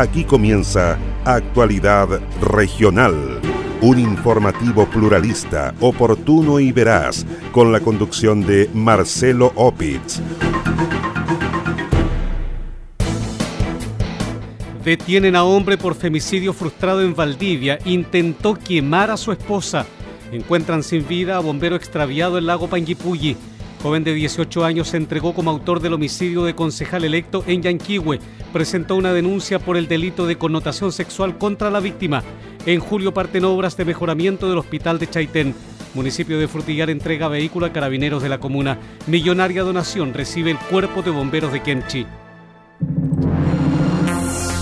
Aquí comienza Actualidad Regional, un informativo pluralista, oportuno y veraz, con la conducción de Marcelo Opitz. Detienen a hombre por femicidio frustrado en Valdivia. Intentó quemar a su esposa. Encuentran sin vida a bombero extraviado en lago Panguipulli. Joven de 18 años se entregó como autor del homicidio de concejal electo en Yanquihue. Presentó una denuncia por el delito de connotación sexual contra la víctima. En julio parten obras de mejoramiento del hospital de Chaitén. Municipio de Frutillar entrega vehículo a carabineros de la comuna. Millonaria donación recibe el cuerpo de bomberos de Kenchi.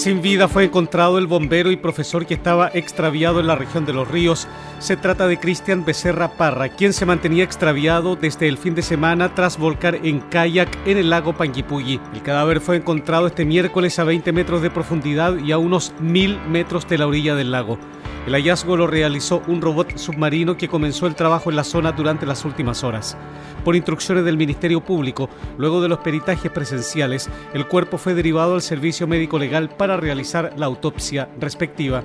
Sin vida fue encontrado el bombero y profesor que estaba extraviado en la región de Los Ríos. Se trata de Cristian Becerra Parra, quien se mantenía extraviado desde el fin de semana tras volcar en kayak en el lago Panguipulli. El cadáver fue encontrado este miércoles a 20 metros de profundidad y a unos mil metros de la orilla del lago. El hallazgo lo realizó un robot submarino que comenzó el trabajo en la zona durante las últimas horas. Por instrucciones del Ministerio Público, luego de los peritajes presenciales, el cuerpo fue derivado al servicio médico legal para realizar la autopsia respectiva.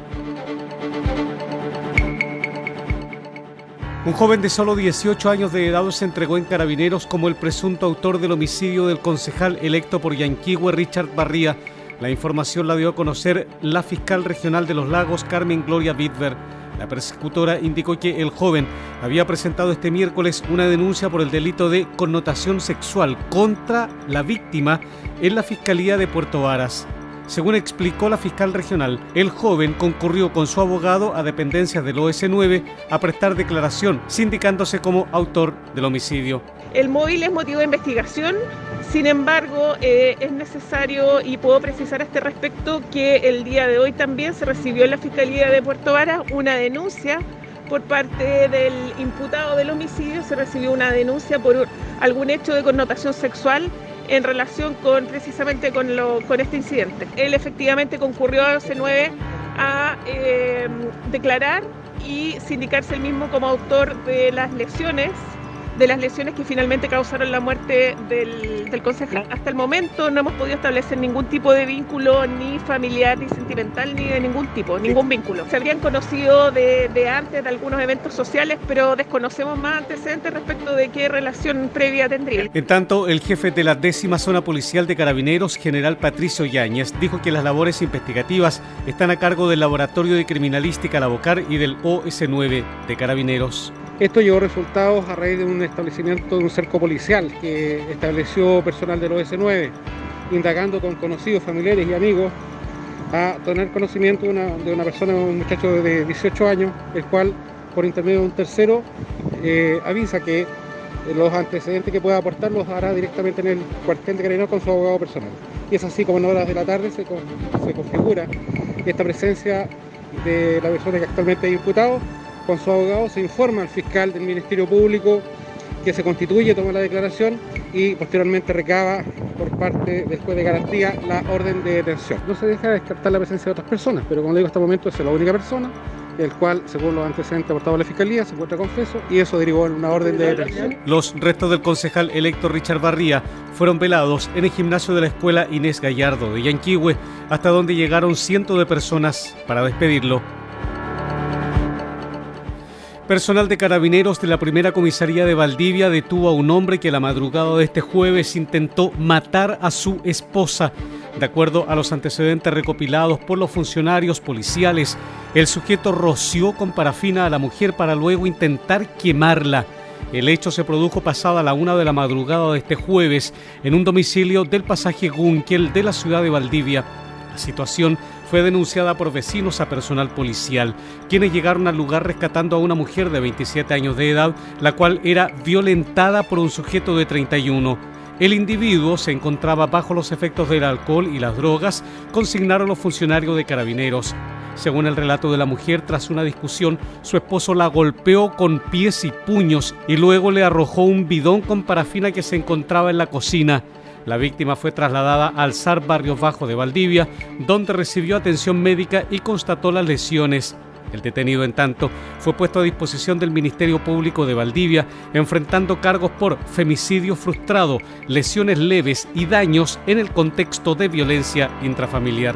Un joven de solo 18 años de edad se entregó en carabineros como el presunto autor del homicidio del concejal electo por Yanquihue Richard Barría. La información la dio a conocer la fiscal regional de los lagos Carmen Gloria Bitver. La persecutora indicó que el joven había presentado este miércoles una denuncia por el delito de connotación sexual contra la víctima en la Fiscalía de Puerto Varas. Según explicó la fiscal regional, el joven concurrió con su abogado a dependencias del OS9 a prestar declaración, sindicándose como autor del homicidio. El móvil es motivo de investigación, sin embargo, eh, es necesario y puedo precisar a este respecto que el día de hoy también se recibió en la Fiscalía de Puerto Varas una denuncia por parte del imputado del homicidio, se recibió una denuncia por algún hecho de connotación sexual en relación con precisamente con, lo, con este incidente. Él efectivamente concurrió a C9 a eh, declarar y sindicarse el mismo como autor de las lesiones de las lesiones que finalmente causaron la muerte del, del concejal. Hasta el momento no hemos podido establecer ningún tipo de vínculo, ni familiar, ni sentimental, ni de ningún tipo, ningún vínculo. Se habrían conocido de, de antes de algunos eventos sociales, pero desconocemos más antecedentes respecto de qué relación previa tendría. En tanto, el jefe de la décima zona policial de carabineros, general Patricio Yáñez, dijo que las labores investigativas están a cargo del Laboratorio de Criminalística La Bocar y del OS9 de Carabineros. Esto llevó resultados a raíz de un establecimiento de un cerco policial que estableció personal del OS9, indagando con conocidos, familiares y amigos a tener conocimiento de una, de una persona, un muchacho de 18 años, el cual por intermedio de un tercero eh, avisa que los antecedentes que pueda aportar los hará directamente en el cuartel de Carabineros con su abogado personal. Y es así como en horas de la tarde se, se configura esta presencia de la persona que actualmente es imputado con su abogado se informa al fiscal del Ministerio Público que se constituye, toma la declaración y posteriormente recaba por parte del juez de garantía la orden de detención. No se deja descartar la presencia de otras personas, pero como digo hasta el momento es la única persona, el cual, según los antecedentes aportados a la Fiscalía, se encuentra confeso y eso derivó en una orden de detención. Los restos del concejal electo Richard Barría fueron velados en el gimnasio de la escuela Inés Gallardo de Yanquihue, hasta donde llegaron cientos de personas para despedirlo. Personal de carabineros de la primera comisaría de Valdivia detuvo a un hombre que la madrugada de este jueves intentó matar a su esposa. De acuerdo a los antecedentes recopilados por los funcionarios policiales, el sujeto roció con parafina a la mujer para luego intentar quemarla. El hecho se produjo pasada la una de la madrugada de este jueves en un domicilio del pasaje Gunkel de la ciudad de Valdivia. La situación fue denunciada por vecinos a personal policial, quienes llegaron al lugar rescatando a una mujer de 27 años de edad, la cual era violentada por un sujeto de 31. El individuo se encontraba bajo los efectos del alcohol y las drogas, consignaron los funcionarios de carabineros. Según el relato de la mujer, tras una discusión, su esposo la golpeó con pies y puños y luego le arrojó un bidón con parafina que se encontraba en la cocina. La víctima fue trasladada al SAR Barrios Bajo de Valdivia, donde recibió atención médica y constató las lesiones. El detenido, en tanto, fue puesto a disposición del Ministerio Público de Valdivia, enfrentando cargos por femicidio frustrado, lesiones leves y daños en el contexto de violencia intrafamiliar.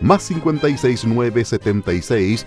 más 569 76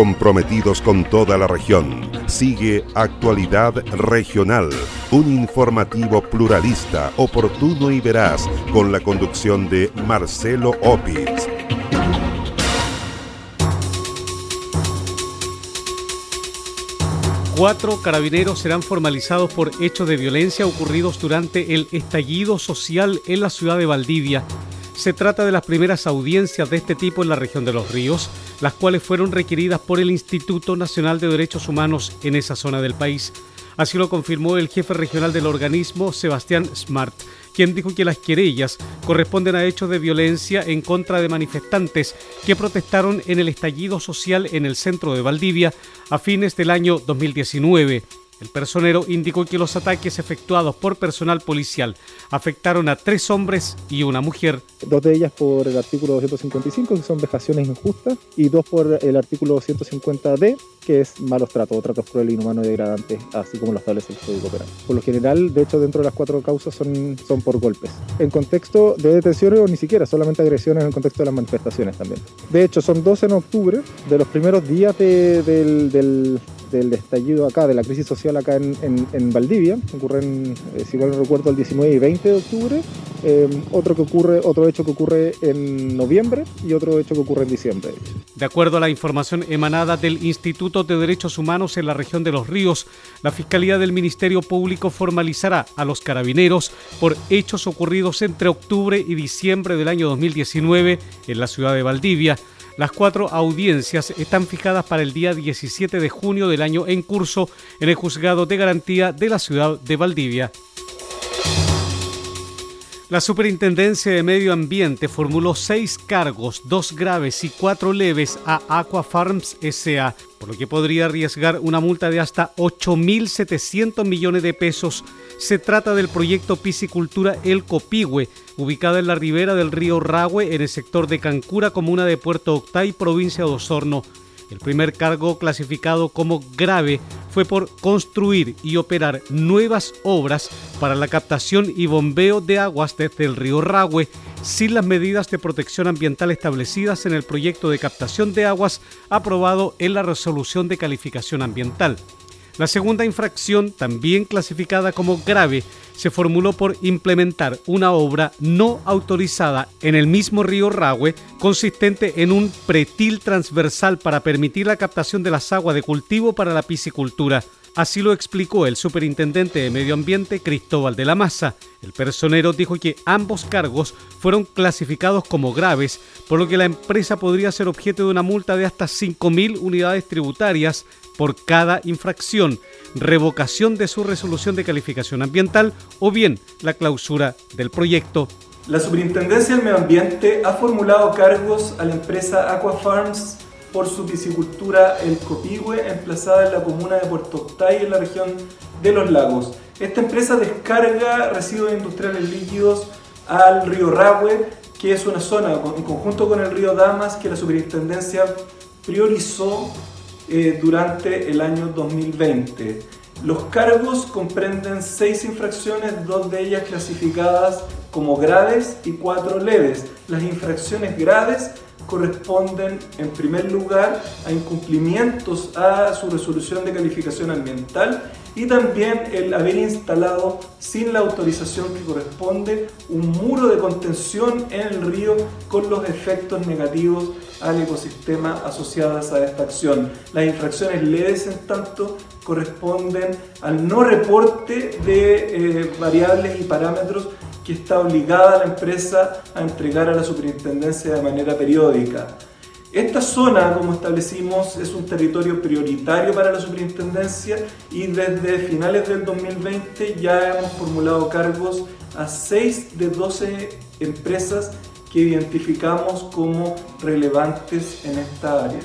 Comprometidos con toda la región. Sigue Actualidad Regional, un informativo pluralista, oportuno y veraz, con la conducción de Marcelo Opitz. Cuatro carabineros serán formalizados por hechos de violencia ocurridos durante el estallido social en la ciudad de Valdivia. Se trata de las primeras audiencias de este tipo en la región de los ríos, las cuales fueron requeridas por el Instituto Nacional de Derechos Humanos en esa zona del país. Así lo confirmó el jefe regional del organismo, Sebastián Smart, quien dijo que las querellas corresponden a hechos de violencia en contra de manifestantes que protestaron en el estallido social en el centro de Valdivia a fines del año 2019. El personero indicó que los ataques efectuados por personal policial afectaron a tres hombres y una mujer. Dos de ellas por el artículo 255, que son vejaciones injustas, y dos por el artículo 150D, que es malos tratos o tratos crueles, inhumanos y degradantes, así como lo establece el Código Penal. Por lo general, de hecho, dentro de las cuatro causas son, son por golpes. En contexto de detenciones o ni siquiera, solamente agresiones en contexto de las manifestaciones también. De hecho, son dos en octubre, de los primeros días del, del del estallido acá, de la crisis social acá en, en, Valdivia, ocurren, eh, si mal no recuerdo, el 19 y 20 de octubre, em, otro, que ocurre, otro hecho que ocurre en noviembre y otro hecho que ocurre en diciembre. De acuerdo a la información emanada del Instituto de Derechos Humanos en la región de Los Ríos, la Fiscalía del Ministerio Público formalizará a los carabineros por hechos ocurridos entre octubre y diciembre del año 2019 en la ciudad de Valdivia las cuatro audiencias están fijadas para el día 17 de junio del año en curso en el Juzgado de Garantía de la ciudad de Valdivia. La Superintendencia de Medio Ambiente formuló seis cargos, dos graves y cuatro leves a Aqua Farms SA, por lo que podría arriesgar una multa de hasta 8.700 millones de pesos. Se trata del proyecto Piscicultura El Copihue, ubicada en la ribera del río Rahue, en el sector de Cancura, comuna de Puerto Octay, provincia de Osorno. El primer cargo clasificado como grave fue por construir y operar nuevas obras para la captación y bombeo de aguas desde el río Rahue sin las medidas de protección ambiental establecidas en el proyecto de captación de aguas aprobado en la resolución de calificación ambiental. La segunda infracción, también clasificada como grave, se formuló por implementar una obra no autorizada en el mismo río Rahue, consistente en un pretil transversal para permitir la captación de las aguas de cultivo para la piscicultura. Así lo explicó el superintendente de Medio Ambiente Cristóbal de la Maza. El personero dijo que ambos cargos fueron clasificados como graves, por lo que la empresa podría ser objeto de una multa de hasta 5.000 unidades tributarias por cada infracción, revocación de su resolución de calificación ambiental o bien la clausura del proyecto. La Superintendencia del Medio Ambiente ha formulado cargos a la empresa Aquafarms por su piscicultura El Copihue, emplazada en la comuna de Puerto Octay, en la región de Los Lagos. Esta empresa descarga residuos industriales líquidos al río Rahue, que es una zona en conjunto con el río Damas que la superintendencia priorizó eh, durante el año 2020. Los cargos comprenden seis infracciones, dos de ellas clasificadas como graves y cuatro leves. Las infracciones graves corresponden en primer lugar a incumplimientos a su resolución de calificación ambiental y también el haber instalado sin la autorización que corresponde un muro de contención en el río con los efectos negativos al ecosistema asociados a esta acción. Las infracciones leves, en tanto, corresponden al no reporte de eh, variables y parámetros que está obligada la empresa a entregar a la superintendencia de manera periódica. Esta zona, como establecimos, es un territorio prioritario para la superintendencia y desde finales del 2020 ya hemos formulado cargos a 6 de 12 empresas que identificamos como relevantes en esta área.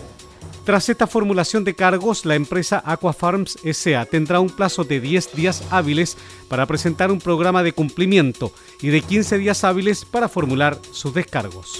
Tras esta formulación de cargos, la empresa Aquafarms SA tendrá un plazo de 10 días hábiles para presentar un programa de cumplimiento y de 15 días hábiles para formular sus descargos.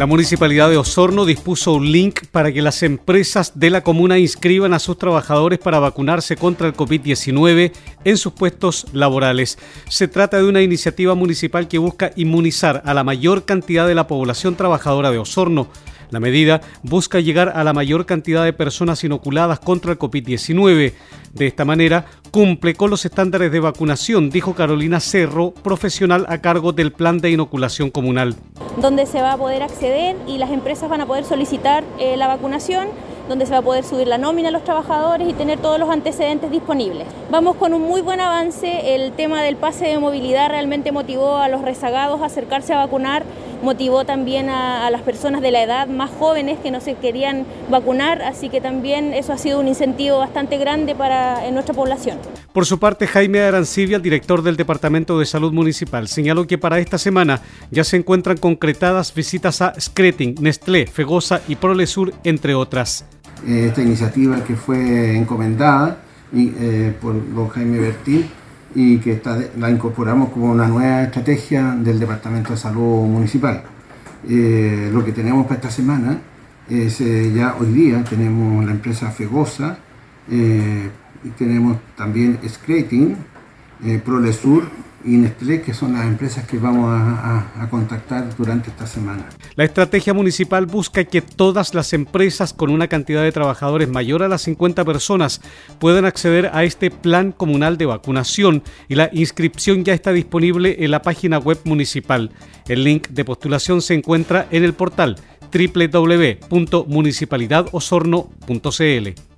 La Municipalidad de Osorno dispuso un link para que las empresas de la comuna inscriban a sus trabajadores para vacunarse contra el COVID-19 en sus puestos laborales. Se trata de una iniciativa municipal que busca inmunizar a la mayor cantidad de la población trabajadora de Osorno. La medida busca llegar a la mayor cantidad de personas inoculadas contra el COVID-19. De esta manera, cumple con los estándares de vacunación, dijo Carolina Cerro, profesional a cargo del plan de inoculación comunal. Donde se va a poder acceder y las empresas van a poder solicitar eh, la vacunación donde se va a poder subir la nómina a los trabajadores y tener todos los antecedentes disponibles. Vamos con un muy buen avance, el tema del pase de movilidad realmente motivó a los rezagados a acercarse a vacunar motivó también a, las personas de la edad más jóvenes que no se querían vacunar, así que también eso ha sido un incentivo bastante grande para nuestra población. Por su parte, Jaime Arancibia, director del Departamento de Salud Municipal, señaló que para esta semana ya se encuentran concretadas visitas a Screting, Nestlé, Fegosa y Prolesur, entre otras. Eh, esta iniciativa que fue encomendada eh, por don Jaime Bertín y que la incorporamos como una nueva estrategia del Departamento de Salud Municipal. Eh, lo que tenemos para esta semana es ya hoy día tenemos la empresa Fegosa, y tenemos también Scrating, Prolesur y que son las empresas que vamos a, contactar durante esta semana. La estrategia municipal busca que todas las empresas con una cantidad de trabajadores mayor a las 50 personas puedan acceder a este plan comunal de vacunación y la inscripción ya está disponible en la página web municipal. El link de postulación se encuentra en el portal www.municipalidadosorno.cl.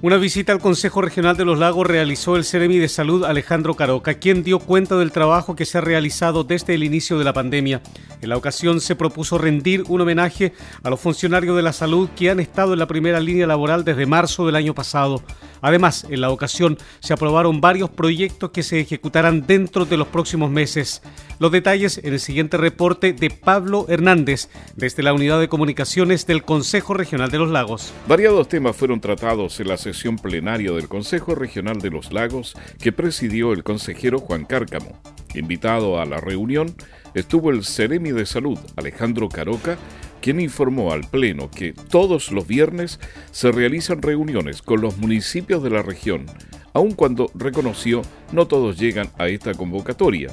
Una visita al Consejo Regional de los Lagos realizó el Ceremi de Salud Alejandro Caroca, quien dio cuenta del trabajo que se ha realizado desde el inicio de la pandemia. En la ocasión se propuso rendir un homenaje a los funcionarios de la salud que han estado en la primera línea laboral desde marzo del año pasado. Además, en la ocasión se aprobaron varios proyectos que se ejecutarán dentro de los próximos meses. Los detalles en el siguiente reporte de Pablo Hernández desde la Unidad de Comunicaciones del Consejo Regional de los Lagos. Variados temas fueron tratados en la sesión plenaria del Consejo Regional de los Lagos que presidió el consejero Juan Cárcamo. Invitado a la reunión estuvo el Ceremi de Salud Alejandro Caroca quien informó al Pleno que todos los viernes se realizan reuniones con los municipios de la región, aun cuando reconoció no todos llegan a esta convocatoria.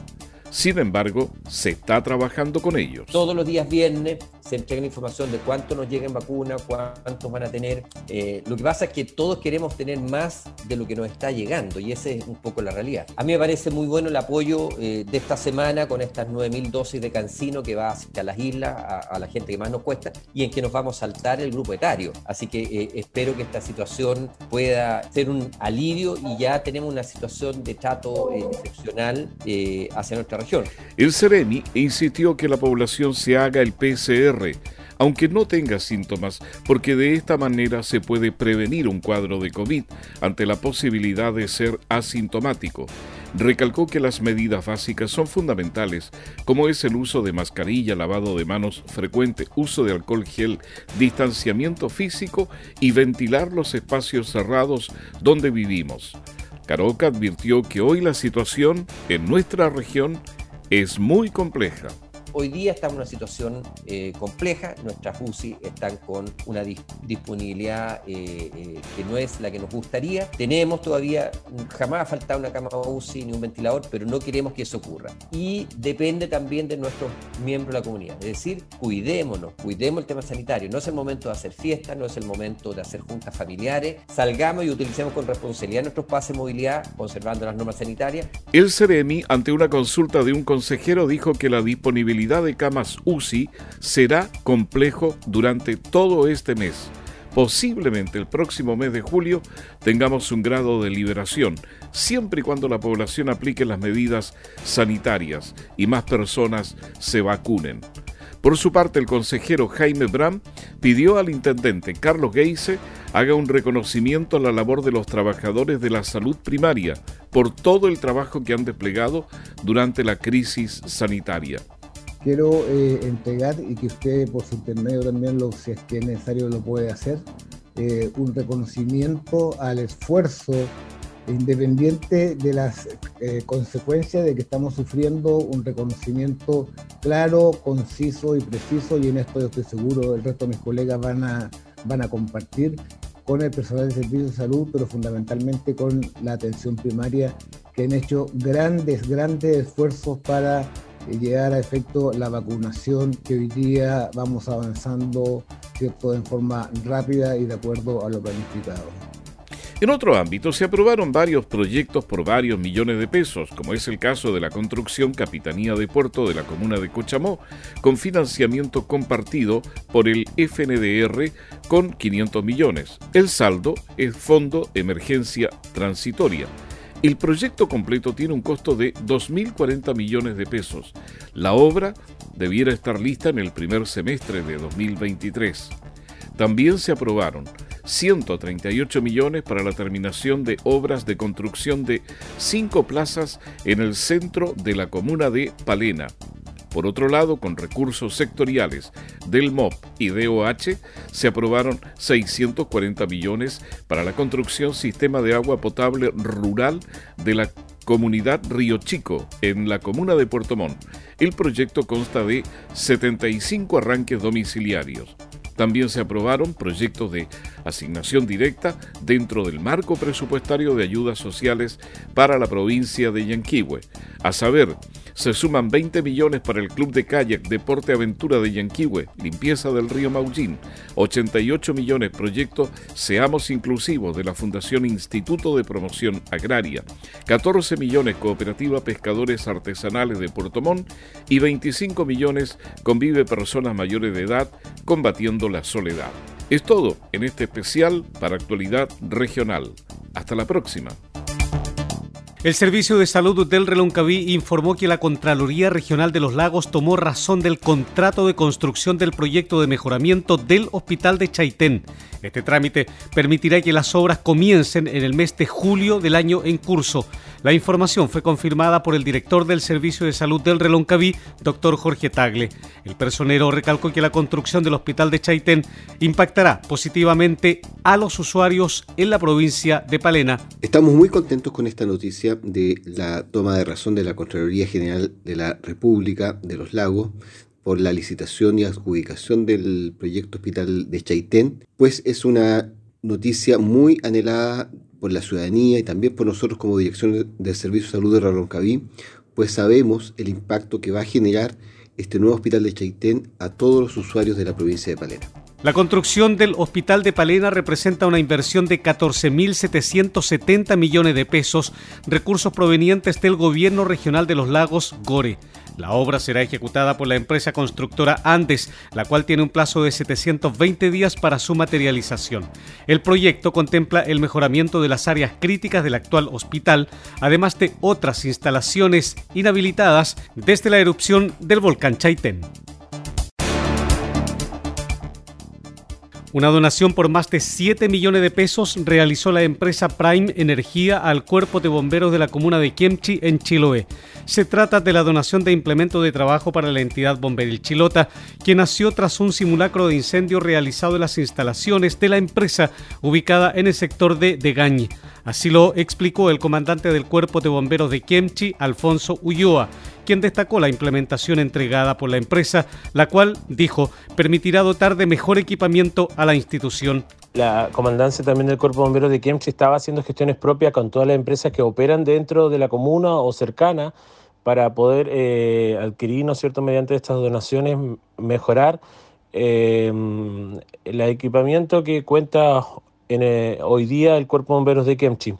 Sin embargo, se está trabajando con ellos. Todos los días viernes se entrega información de cuánto nos llega en vacuna, cuántos van a tener. Eh, lo que pasa es que todos queremos tener más de lo que nos está llegando y esa es un poco la realidad. A mí me parece muy bueno el apoyo eh, de esta semana con estas 9.000 dosis de cancino que va hacia las islas, a, la gente que más nos cuesta y en que nos vamos a saltar el grupo etario. Así que eh, espero que esta situación pueda ser un alivio y ya tenemos una situación de trato excepcional hacia nuestra región el Ceremi insistió que la población se haga el PCR, aunque no tenga síntomas, porque de esta manera se puede prevenir un cuadro de COVID ante la posibilidad de ser asintomático. Recalcó que las medidas básicas son fundamentales, como es el uso de mascarilla, lavado de manos frecuente, uso de alcohol gel, distanciamiento físico y ventilar los espacios cerrados donde vivimos. Caroca advirtió que hoy la situación en nuestra región es muy compleja. Hoy día estamos en una situación eh, compleja, nuestras UCI están con una disponibilidad eh, eh, que no es la que nos gustaría. Tenemos todavía, jamás ha faltado una cama UCI ni un ventilador, pero no queremos que eso ocurra. Y depende también de nuestros miembros de la comunidad. Es decir, cuidémonos, cuidemos el tema sanitario. No es el momento de hacer fiestas, no es el momento de hacer juntas familiares. Salgamos y utilicemos con responsabilidad nuestros pases de movilidad, conservando las normas sanitarias. El CEREMI, ante una consulta de un consejero, dijo que la disponibilidad de camas UCI será complejo durante todo este mes. Posiblemente el próximo mes de julio tengamos un grado de liberación, siempre y cuando la población aplique las medidas sanitarias y más personas se vacunen. Por su parte, el consejero Jaime Bram pidió al intendente Carlos Geise haga un reconocimiento a la labor de los trabajadores de la salud primaria por todo el trabajo que han desplegado durante la crisis sanitaria quiero eh, entregar y que usted por su intermedio también, lo, si es que es necesario, lo puede hacer, eh, un reconocimiento al esfuerzo independiente de las eh, consecuencias de que estamos sufriendo, un reconocimiento claro, conciso y preciso, y en esto yo estoy seguro el resto de mis colegas van a, van a compartir con el personal de servicio de salud, pero fundamentalmente con la atención primaria, que han hecho grandes, grandes esfuerzos para llegar a efecto la vacunación que hoy día vamos avanzando ¿cierto? en forma rápida y de acuerdo a lo planificado. En otro ámbito, se aprobaron varios proyectos por varios millones de pesos, como es el caso de la construcción Capitanía de Puerto de la comuna de Cochamó, con financiamiento compartido por el FNDR con 500 millones. El saldo es Fondo Emergencia Transitoria. El proyecto completo tiene un costo de 2.040 millones de pesos. La obra debiera estar lista en el primer semestre de 2023. También se aprobaron 138 millones para la terminación de obras de construcción de cinco plazas en el centro de la comuna de Palena. Por otro lado, con recursos sectoriales del MOP y DOH, se aprobaron 640 millones para la construcción sistema de agua potable rural de la comunidad Río Chico, en la comuna de Puerto Montt. El proyecto consta de 75 arranques domiciliarios. También se aprobaron proyectos de asignación directa dentro del marco presupuestario de ayudas sociales para la provincia de Yanquihue. A saber, se suman 20 millones para el Club de Kayak Deporte Aventura de Yanquihue, limpieza del río Maullín, 88 millones proyecto Seamos Inclusivos de la Fundación Instituto de Promoción Agraria, 14 millones Cooperativa Pescadores Artesanales de Puerto Montt. Y 25 millones Convive Personas Mayores de Edad combatiendo la soledad. Es todo en este especial para actualidad regional. Hasta la próxima. El Servicio de Salud del Reloncaví informó que la Contraloría Regional de los Lagos tomó razón del contrato de construcción del proyecto de mejoramiento del Hospital de Chaitén. Este trámite permitirá que las obras comiencen en el mes de julio del año en curso. La información fue confirmada por el director del Servicio de Salud del Reloncaví, doctor Jorge Tagle. El personero recalcó que la construcción del Hospital de Chaitén impactará positivamente a los usuarios en la provincia de Palena. Estamos muy contentos con esta noticia de la toma de razón de la Contraloría General de la República de los Lagos por la licitación y adjudicación del proyecto hospital de Chaitén, pues es una noticia muy anhelada por la ciudadanía y también por nosotros como Dirección del Servicio de Salud de Raloncaví, pues sabemos el impacto que va a generar este nuevo hospital de Chaitén a todos los usuarios de la provincia de Palena. La construcción del Hospital de Palena representa una inversión de 14.770 millones de pesos, recursos provenientes del Gobierno Regional de los Lagos, GORE. La obra será ejecutada por la empresa constructora Andes, la cual tiene un plazo de 720 días para su materialización. El proyecto contempla el mejoramiento de las áreas críticas del actual hospital, además de otras instalaciones inhabilitadas desde la erupción del volcán Chaitén. Una donación por más de 7 millones de pesos realizó la empresa Prime Energía al cuerpo de bomberos de la comuna de Kemchi en Chiloé. Se trata de la donación de implemento de trabajo para la entidad bomberil Chilota, que nació tras un simulacro de incendio realizado en las instalaciones de la empresa ubicada en el sector de Degañi. Así lo explicó el comandante del cuerpo de bomberos de Kemchi, Alfonso Ulloa quien destacó la implementación entregada por la empresa, la cual, dijo, permitirá dotar de mejor equipamiento a la institución. La comandancia también del Cuerpo de Bomberos de Kemchi estaba haciendo gestiones propias con todas las empresas que operan dentro de la comuna o cercana para poder eh, adquirir, ¿no es cierto?, mediante estas donaciones, mejorar eh, el equipamiento que cuenta eh, hoy día el Cuerpo de Bomberos de Kemchi.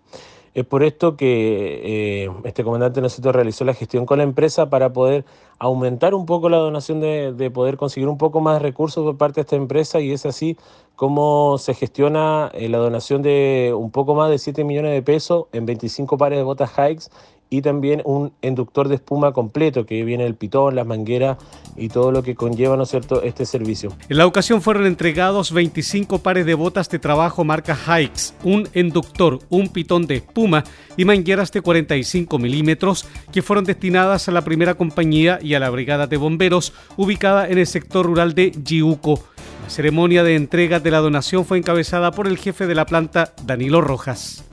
Es por esto que eh, este comandante nosotros realizó la gestión con la empresa para poder aumentar un poco la donación de, poder conseguir un poco más de recursos por parte de esta empresa y es así como se gestiona eh, la donación de un poco más de 7 millones de pesos en 25 pares de botas Hikes y también un inductor de espuma completo que viene el pitón, las mangueras y todo lo que conlleva, ¿no es cierto?, este servicio. En la ocasión fueron entregados 25 pares de botas de trabajo marca Hikes, un inductor, un pitón de espuma y mangueras de 45 milímetros que fueron destinadas a la primera compañía y a la brigada de bomberos ubicada en el sector rural de Yiuco. La ceremonia de entrega de la donación fue encabezada por el jefe de la planta, Danilo Rojas.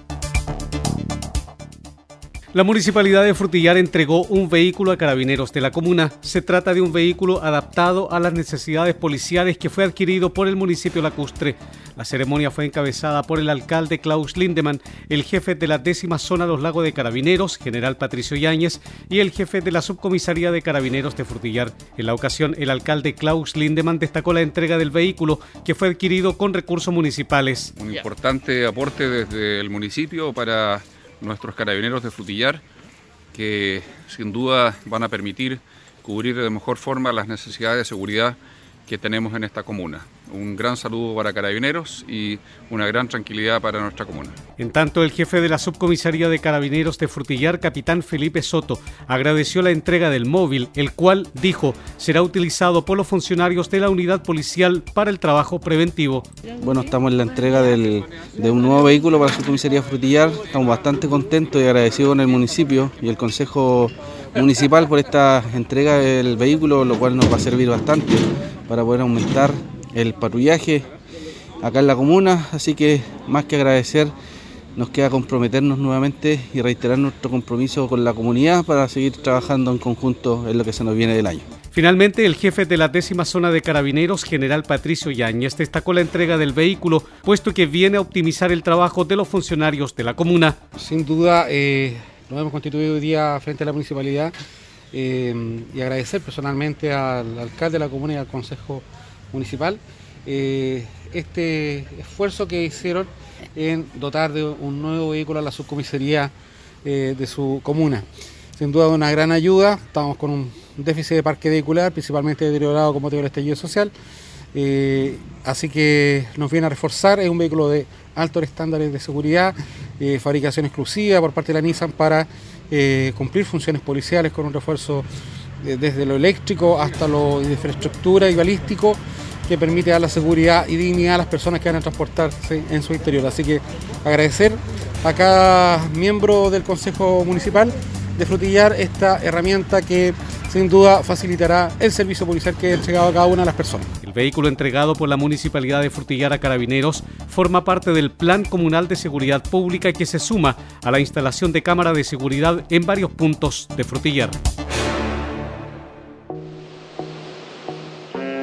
La municipalidad de Frutillar entregó un vehículo a carabineros de la comuna. Se trata de un vehículo adaptado a las necesidades policiales que fue adquirido por el municipio lacustre. La ceremonia fue encabezada por el alcalde Klaus Lindemann, el jefe de la décima zona Los Lagos de Carabineros, general Patricio Yáñez, y el jefe de la subcomisaría de Carabineros de Frutillar. En la ocasión, el alcalde Klaus Lindemann destacó la entrega del vehículo que fue adquirido con recursos municipales. Un importante aporte desde el municipio para nuestros carabineros de Frutillar, que sin duda van a permitir cubrir de mejor forma las necesidades de seguridad que tenemos en esta comuna. Un gran saludo para Carabineros y una gran tranquilidad para nuestra comuna. En tanto, el jefe de la subcomisaría de Carabineros de Frutillar, capitán Felipe Soto, agradeció la entrega del móvil, el cual, dijo, será utilizado por los funcionarios de la unidad policial para el trabajo preventivo. Bueno, estamos en la entrega del, de un nuevo vehículo para la subcomisaría Frutillar. Estamos bastante contentos y agradecidos con el municipio y el Consejo Municipal por esta entrega del vehículo, lo cual nos va a servir bastante para poder aumentar el patrullaje acá en la comuna, así que más que agradecer, nos queda comprometernos nuevamente y reiterar nuestro compromiso con la comunidad para seguir trabajando en conjunto en lo que se nos viene del año. Finalmente, el jefe de la décima zona de carabineros, general Patricio Yáñez, destacó la entrega del vehículo, puesto que viene a optimizar el trabajo de los funcionarios de la comuna. Sin duda, eh, nos hemos constituido hoy día frente a la municipalidad eh, y agradecer personalmente al alcalde de la comuna y al consejo municipal eh, este esfuerzo que hicieron en dotar de un nuevo vehículo a la subcomisaría eh, de su comuna. Sin duda una gran ayuda, estamos con un déficit de parque vehicular, principalmente deteriorado como motivo del estallido social, así que nos viene a reforzar, es un vehículo de altos estándares de seguridad, fabricación exclusiva por parte de la Nissan para eh, cumplir funciones policiales con un refuerzo eh, desde lo eléctrico hasta lo de infraestructura y balístico que permite dar la seguridad y dignidad a las personas que van a transportarse en su interior. Así que agradecer a cada miembro del Consejo Municipal de Frutillar esta herramienta que sin duda facilitará el servicio policial que ha entregado a cada una de las personas. El vehículo entregado por la Municipalidad de Frutillar a Carabineros forma parte del Plan Comunal de Seguridad Pública que se suma a la instalación de cámara de seguridad en varios puntos de Frutillar.